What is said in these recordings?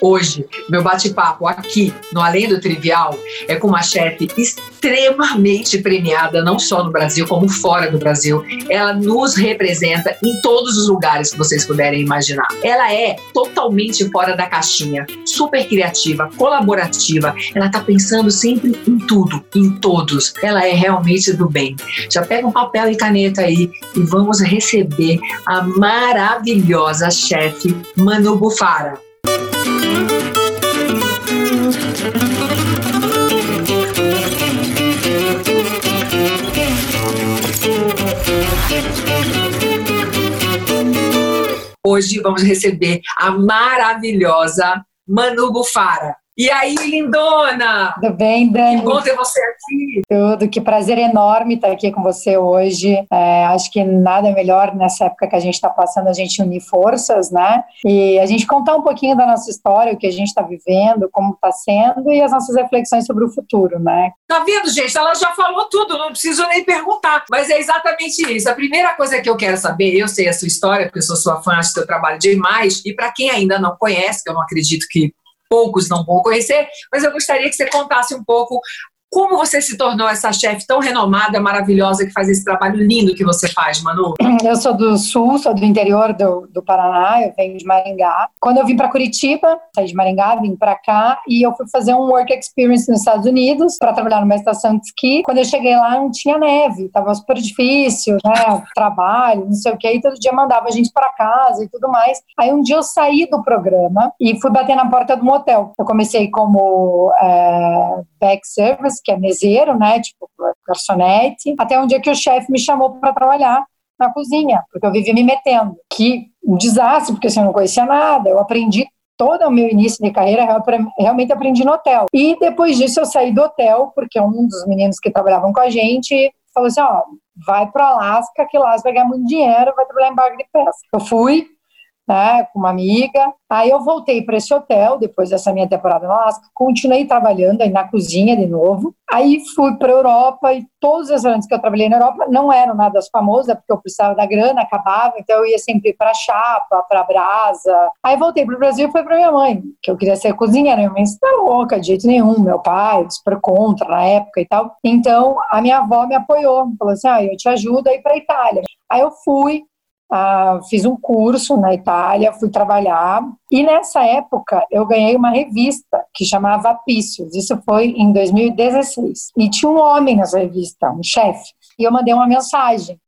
Hoje, meu bate-papo aqui no Além do Trivial é com uma chefe extremamente premiada, não só no Brasil, como fora do Brasil. Ela nos representa em todos os lugares que vocês puderem imaginar. Ela é totalmente fora da caixinha, super criativa, colaborativa. Ela tá pensando sempre em tudo, em todos. Ela é realmente do bem. Já pega um papel e caneta aí e vamos receber a maravilhosa chefe Manu Bufara. Hoje vamos receber a maravilhosa Manu Bufara. E aí, lindona? Tudo bem, Dani? Que bom ter você aqui. Tudo, que prazer enorme estar aqui com você hoje. É, acho que nada melhor nessa época que a gente está passando, a gente unir forças, né? E a gente contar um pouquinho da nossa história, o que a gente está vivendo, como está sendo e as nossas reflexões sobre o futuro, né? Tá vendo, gente? Ela já falou tudo, não preciso nem perguntar. Mas é exatamente isso. A primeira coisa que eu quero saber, eu sei a sua história, porque eu sou sua fã, acho seu trabalho demais. E para quem ainda não conhece, que eu não acredito que poucos não vão conhecer, mas eu gostaria que você contasse um pouco como você se tornou essa chefe tão renomada, maravilhosa, que faz esse trabalho lindo que você faz, Manu? Eu sou do Sul, sou do interior do, do Paraná, eu venho de Maringá. Quando eu vim para Curitiba, saí de Maringá, vim para cá e eu fui fazer um work experience nos Estados Unidos para trabalhar numa estação de esqui. Quando eu cheguei lá, não tinha neve, tava super difícil, né? Trabalho, não sei o que, e todo dia mandava a gente para casa e tudo mais. Aí um dia eu saí do programa e fui bater na porta do motel. Eu comecei como é, back service que é meseiro, né, tipo garçonete, até um dia que o chefe me chamou para trabalhar na cozinha, porque eu vivia me metendo. Que um desastre, porque assim, eu não conhecia nada, eu aprendi todo o meu início de carreira, realmente aprendi no hotel. E depois disso eu saí do hotel, porque um dos meninos que trabalhavam com a gente falou assim, ó, vai para Alasca, que lá você vai ganhar muito dinheiro, vai trabalhar em barco de pesca. Eu fui, né, com uma amiga. Aí eu voltei para esse hotel, depois dessa minha temporada no Alasca, continuei trabalhando aí na cozinha de novo. Aí fui para a Europa e todos os restaurantes que eu trabalhei na Europa não eram nada famosos, porque eu precisava da grana, acabava, então eu ia sempre para Chapa, para Brasa. Aí voltei para o Brasil e fui para minha mãe, que eu queria ser cozinheira. Minha mãe disse, tá louca, de jeito nenhum. Meu pai, super contra na época e tal. Então a minha avó me apoiou, falou assim: ah, eu te ajudo a ir para Itália. Aí eu fui, ah, fiz um curso na Itália, fui trabalhar e nessa época eu ganhei uma revista que chamava Apícios, isso foi em 2016. E tinha um homem nessa revista, um chefe, e eu mandei uma mensagem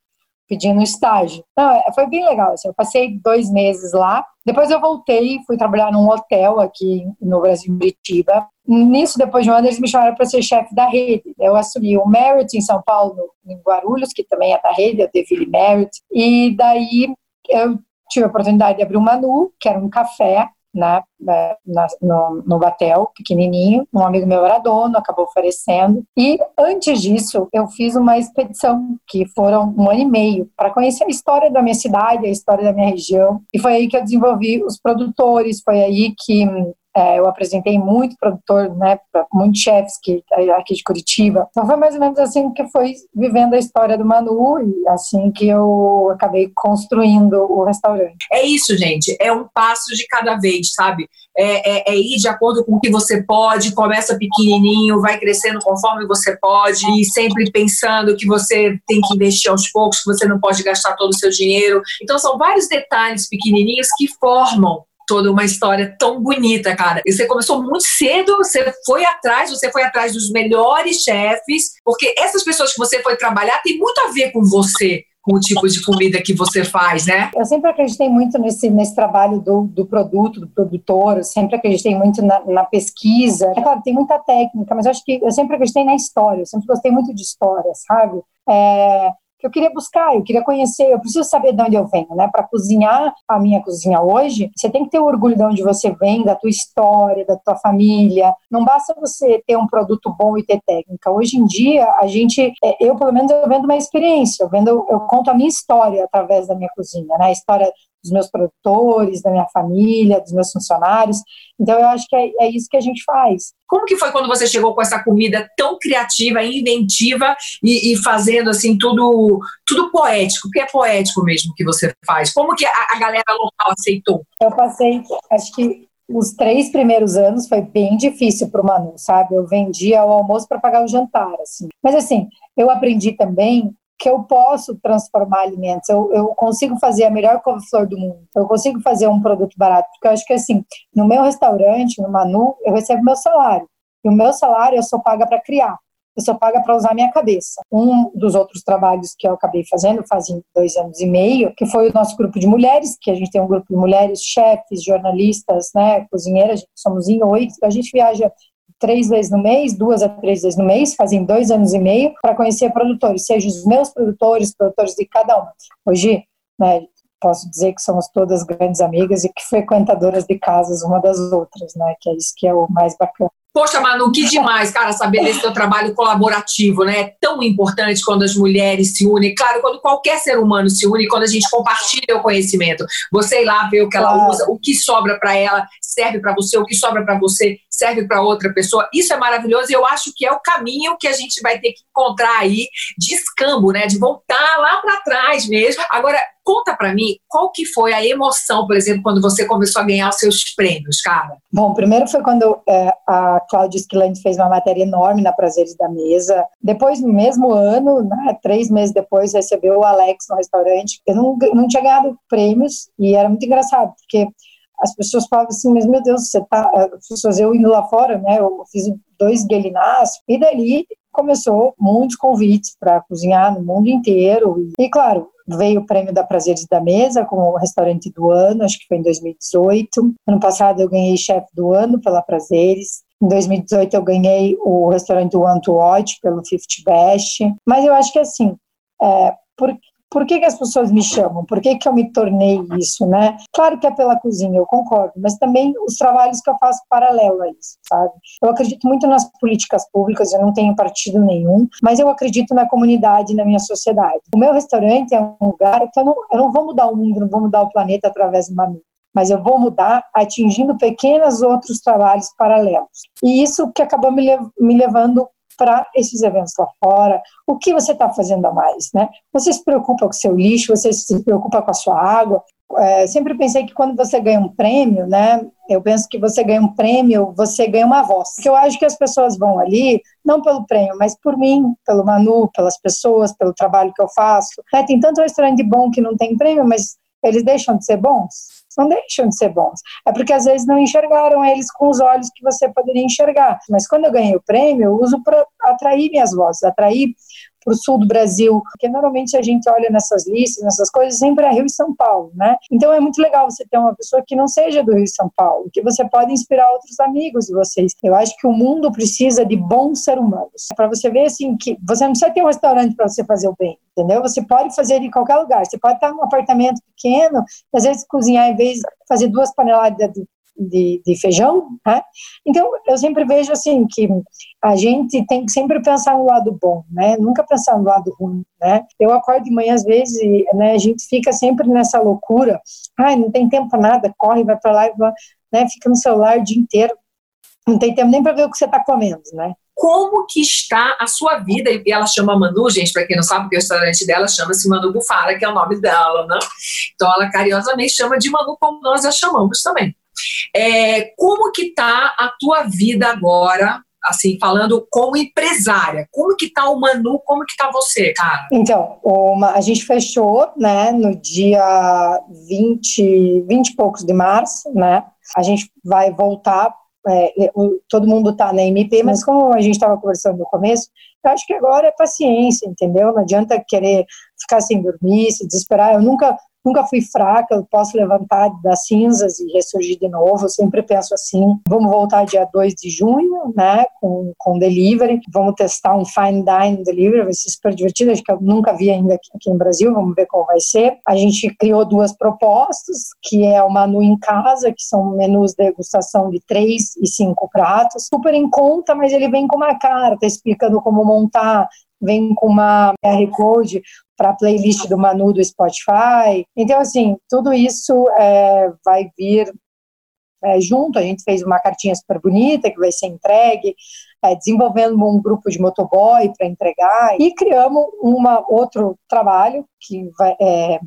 pedindo estágio. É, foi bem legal, assim, eu passei dois meses lá, depois eu voltei, fui trabalhar num hotel aqui no Brasil, em Curitiba, Nisso, depois de um ano, eles me chamaram para ser chefe da rede. Eu assumi o Merit em São Paulo, em Guarulhos, que também é da rede, eu Deville Merit. E daí eu tive a oportunidade de abrir um Manu, que era um café, né, na, no, no Batel, pequenininho. Um amigo meu era dono, acabou oferecendo. E antes disso, eu fiz uma expedição, que foram um ano e meio, para conhecer a história da minha cidade, a história da minha região. E foi aí que eu desenvolvi os produtores, foi aí que é, eu apresentei muito produtor, né, muitos chefes que, aqui de Curitiba. Então foi mais ou menos assim que foi vivendo a história do Manu e assim que eu acabei construindo o restaurante. É isso, gente. É um passo de cada vez, sabe? É, é, é ir de acordo com o que você pode, começa pequenininho, vai crescendo conforme você pode e sempre pensando que você tem que investir aos poucos, que você não pode gastar todo o seu dinheiro. Então são vários detalhes pequenininhos que formam toda uma história tão bonita, cara. E você começou muito cedo, você foi atrás, você foi atrás dos melhores chefes, porque essas pessoas que você foi trabalhar tem muito a ver com você com o tipo de comida que você faz, né? Eu sempre acreditei muito nesse, nesse trabalho do, do produto, do produtor, eu sempre acreditei muito na, na, pesquisa. É claro, tem muita técnica, mas eu acho que eu sempre acreditei na história, eu sempre gostei muito de história, sabe? É, que eu queria buscar, eu queria conhecer, eu preciso saber de onde eu venho, né? Para cozinhar a minha cozinha hoje, você tem que ter orgulho de onde você vem, da tua história, da tua família. Não basta você ter um produto bom e ter técnica. Hoje em dia, a gente, é, eu pelo menos eu vendo uma experiência, eu vendo, eu conto a minha história através da minha cozinha, né? A história dos meus produtores, da minha família, dos meus funcionários. Então, eu acho que é, é, isso que a gente faz. Como que foi quando você chegou com essa comida tão criativa, inventiva e, e fazendo assim tudo, tudo poético? Porque é poético mesmo que você faz. Como que a, a galera local aceitou? Eu passei, acho que os três primeiros anos foi bem difícil para o Manu, sabe? Eu vendia o almoço para pagar o jantar, assim. Mas assim, eu aprendi também que eu posso transformar alimentos, eu, eu consigo fazer a melhor couve-flor do mundo, eu consigo fazer um produto barato, porque eu acho que assim, no meu restaurante, no Manu, eu recebo meu salário, e o meu salário eu sou paga para criar. Eu sou paga para usar minha cabeça. Um dos outros trabalhos que eu acabei fazendo, fazem dois anos e meio, que foi o nosso grupo de mulheres, que a gente tem um grupo de mulheres, chefes, jornalistas, né, cozinheiras, somos em oito, a gente viaja três vezes no mês, duas a três vezes no mês, fazem dois anos e meio, para conhecer produtores, seja os meus produtores, produtores de cada um. Hoje, né, posso dizer que somos todas grandes amigas e que frequentadoras de casas uma das outras, né, que é isso que é o mais bacana. Poxa, Manu, que demais, cara, saber desse teu trabalho colaborativo, né? É tão importante quando as mulheres se unem. Claro, quando qualquer ser humano se une, quando a gente compartilha o conhecimento. Você ir lá ver o que ela usa, o que sobra para ela serve para você, o que sobra para você serve para outra pessoa. Isso é maravilhoso e eu acho que é o caminho que a gente vai ter que encontrar aí de escambo, né? De voltar lá para trás mesmo. Agora, conta para mim qual que foi a emoção, por exemplo, quando você começou a ganhar os seus prêmios, cara. Bom, primeiro foi quando é, a Cláudia Esquilante fez uma matéria enorme na Prazeres da Mesa. Depois, no mesmo ano, né, três meses depois, recebeu o Alex no restaurante. Eu não, não tinha ganhado prêmios e era muito engraçado, porque as pessoas falavam assim, mas meu Deus, você tá, as pessoas, eu indo lá fora, né, eu fiz dois guelinás, e dali começou muitos convites para cozinhar no mundo inteiro, e claro, veio o prêmio da Prazeres da Mesa como restaurante do ano, acho que foi em 2018. Ano passado eu ganhei chefe do ano pela Prazeres. Em 2018 eu ganhei o restaurante One to Watch pelo Fifty Best. Mas eu acho que assim, é, por, por que, que as pessoas me chamam? Por que, que eu me tornei isso, né? Claro que é pela cozinha, eu concordo, mas também os trabalhos que eu faço paralelo a isso, sabe? Eu acredito muito nas políticas públicas, eu não tenho partido nenhum, mas eu acredito na comunidade, na minha sociedade. O meu restaurante é um lugar que eu não, eu não vou mudar o mundo, não vou mudar o planeta através de uma mídia mas eu vou mudar atingindo pequenos outros trabalhos paralelos. E isso que acabou me, me levando para esses eventos lá fora, o que você está fazendo a mais, né? Você se preocupa com o seu lixo, você se preocupa com a sua água. É, sempre pensei que quando você ganha um prêmio, né? Eu penso que você ganha um prêmio, você ganha uma voz. Porque eu acho que as pessoas vão ali, não pelo prêmio, mas por mim, pelo Manu, pelas pessoas, pelo trabalho que eu faço. Né? Tem tanto restaurante bom que não tem prêmio, mas eles deixam de ser bons? Não deixam de ser bons. É porque às vezes não enxergaram eles com os olhos que você poderia enxergar. Mas quando eu ganhei o prêmio, eu uso para atrair minhas vozes, atrair para o sul do Brasil, porque normalmente a gente olha nessas listas, nessas coisas, sempre é Rio e São Paulo, né? Então é muito legal você ter uma pessoa que não seja do Rio e São Paulo, que você pode inspirar outros amigos de vocês. Eu acho que o mundo precisa de bons seres humanos. Para você ver assim que você não precisa ter um restaurante para você fazer o bem, entendeu? Você pode fazer em qualquer lugar. Você pode estar num apartamento pequeno, às vezes cozinhar em vez de fazer duas paneladas de de, de feijão, né? Então, eu sempre vejo assim que a gente tem que sempre pensar no lado bom, né? Nunca pensar no lado ruim, né? Eu acordo de manhã às vezes e né, a gente fica sempre nessa loucura. Ai, não tem tempo para nada, corre, vai para lá vai, né? Fica no celular o dia inteiro. Não tem tempo nem para ver o que você está comendo, né? como que está a sua vida. E ela chama Manu, gente, para quem não sabe, o restaurante dela chama-se Manu Bufara, que é o nome dela, né? Então ela carinhosamente chama de Manu como nós a chamamos também. É, como que tá a tua vida agora, assim, falando como empresária? Como que tá o Manu, como que tá você, cara? Então, uma, a gente fechou, né, no dia 20, 20 e poucos de março, né? A gente vai voltar é, todo mundo está na MP, mas como a gente estava conversando no começo, eu acho que agora é paciência, entendeu? Não adianta querer ficar sem dormir, se desesperar. Eu nunca Nunca fui fraca, eu posso levantar das cinzas e ressurgir de novo. Eu sempre penso assim: vamos voltar dia 2 de junho, né, com, com delivery. Vamos testar um fine dining delivery, vai ser super divertido. Acho que eu nunca vi ainda aqui, aqui Brasil, vamos ver como vai ser. A gente criou duas propostas, que é o menu em casa, que são menus de degustação de três e cinco pratos, super em conta, mas ele vem com uma carta explicando como montar, vem com uma QR Code para a playlist do Manu do Spotify. Então, assim, tudo isso é, vai vir é, junto. A gente fez uma cartinha super bonita que vai ser entregue, é, desenvolvendo um grupo de motoboy para entregar e criamos uma outro trabalho que vai, é,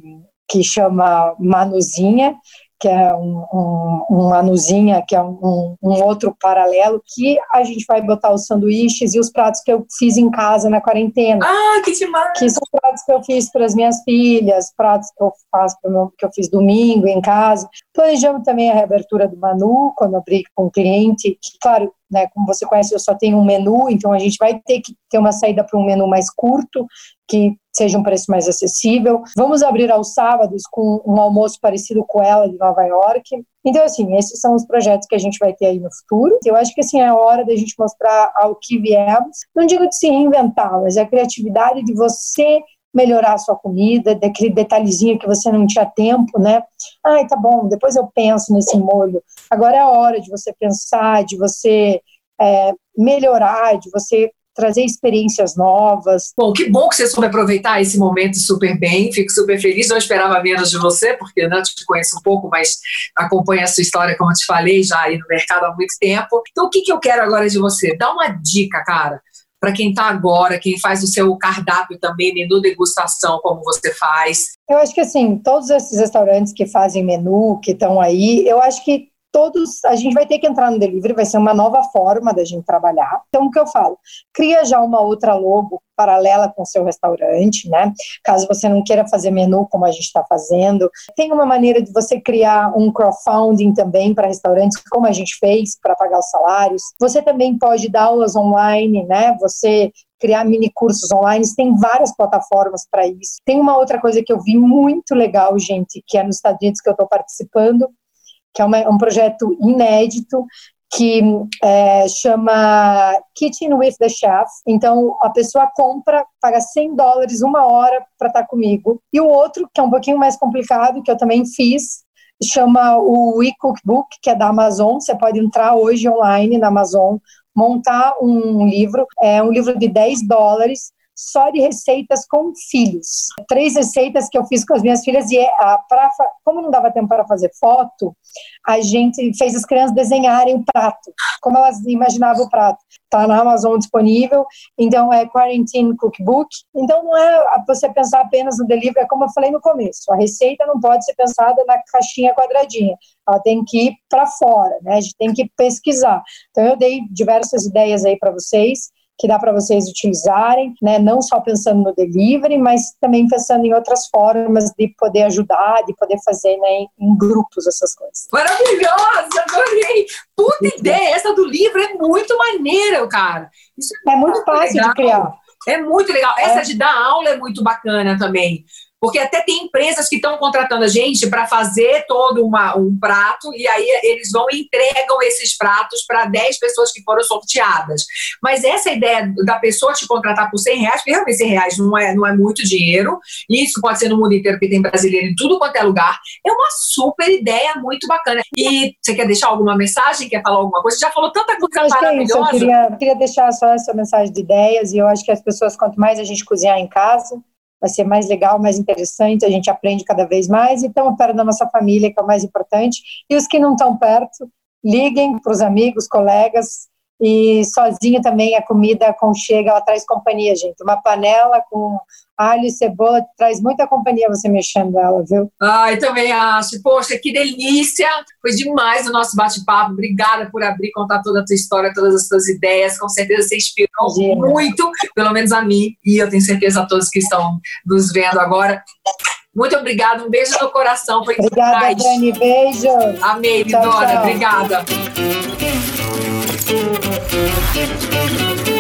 que chama Manuzinha, que é um, um, uma nuzinha, que é um, um, outro paralelo, que a gente vai botar os sanduíches e os pratos que eu fiz em casa na quarentena. Ah, que demais! Que são pratos que eu fiz para as minhas filhas, pratos que eu faço meu, que eu fiz domingo em casa. Planejamos também a reabertura do Manu, quando abrir com o cliente, que, claro, né, como você conhece, eu só tenho um menu, então a gente vai ter que ter uma saída para um menu mais curto, que seja um preço mais acessível. Vamos abrir aos sábados com um almoço parecido com ela de Nova York. Então, assim, esses são os projetos que a gente vai ter aí no futuro. Eu acho que, assim, é hora da gente mostrar ao que viemos. Não digo de se reinventar, mas a criatividade de você melhorar a sua comida, daquele detalhezinho que você não tinha tempo, né? Ai, tá bom, depois eu penso nesse molho. Agora é a hora de você pensar, de você é, melhorar, de você trazer experiências novas. Bom, que bom que você soube aproveitar esse momento super bem, fico super feliz, não esperava menos de você, porque né, te conheço um pouco, mas acompanho a sua história, como eu te falei, já aí no mercado há muito tempo. Então, o que, que eu quero agora de você? Dá uma dica, cara, para quem está agora, quem faz o seu cardápio também, menu degustação, como você faz? Eu acho que assim, todos esses restaurantes que fazem menu, que estão aí, eu acho que todos, a gente vai ter que entrar no delivery, vai ser uma nova forma da gente trabalhar. Então, o que eu falo? Cria já uma outra logo paralela com o seu restaurante, né? Caso você não queira fazer menu como a gente está fazendo. Tem uma maneira de você criar um crowdfunding também para restaurantes, como a gente fez, para pagar os salários. Você também pode dar aulas online, né? Você criar mini cursos online, tem várias plataformas para isso. Tem uma outra coisa que eu vi muito legal, gente, que é nos Estados Unidos que eu estou participando, que é uma, um projeto inédito que é, chama Kitchen with the Chef. Então, a pessoa compra, paga 100 dólares uma hora para estar tá comigo. E o outro, que é um pouquinho mais complicado, que eu também fiz, chama o e-cookbook, que é da Amazon. Você pode entrar hoje online na Amazon, montar um livro, é um livro de 10 dólares, só de receitas com filhos. Três receitas que eu fiz com as minhas filhas e é, a, pra, como não dava tempo para fazer foto, a gente fez as crianças desenharem o prato, como elas imaginavam o prato. Está na Amazon disponível, então é Quarantine Cookbook. Então não é você pensar apenas no delivery, é como eu falei no começo, a receita não pode ser pensada na caixinha quadradinha, ela tem que ir para fora, né? A gente tem que pesquisar. Então eu dei diversas ideias aí para vocês que dá para vocês utilizarem, né? Não só pensando no delivery, mas também pensando em outras formas de poder ajudar, de poder fazer, né, em, em grupos essas coisas. Maravilhosa, adorei! Puta ideia, essa do livro é muito maneira, cara. Isso é, é muito fácil legal. de criar. É muito legal. Essa é. de dar aula é muito bacana também. Porque até tem empresas que estão contratando a gente para fazer todo uma, um prato e aí eles vão e entregam esses pratos para 10 pessoas que foram sorteadas. Mas essa ideia da pessoa te contratar por 100 reais, porque realmente 100 reais não é, não é muito dinheiro, e isso pode ser no mundo inteiro, porque tem brasileiro em tudo quanto é lugar, é uma super ideia muito bacana. E você quer deixar alguma mensagem? Quer falar alguma coisa? Você já falou tanta coisa maravilhosa. É isso, eu queria, queria deixar só essa mensagem de ideias, e eu acho que as pessoas, quanto mais a gente cozinhar em casa, vai ser mais legal, mais interessante, a gente aprende cada vez mais e estamos perto da nossa família, que é o mais importante. E os que não estão perto, liguem para os amigos, colegas, e sozinho também a comida aconchega, ela traz companhia, gente. Uma panela com alho e cebola traz muita companhia você mexendo ela, viu? Ai, também acho. Poxa, que delícia! Foi demais o nosso bate-papo. Obrigada por abrir, contar toda a tua história, todas as tuas ideias. Com certeza você inspirou muito, pelo menos a mim, e eu tenho certeza a todos que estão nos vendo agora. Muito obrigada, um beijo no coração. Foi Obrigada, Dani, beijo. Amei, Dona, obrigada. Thank you.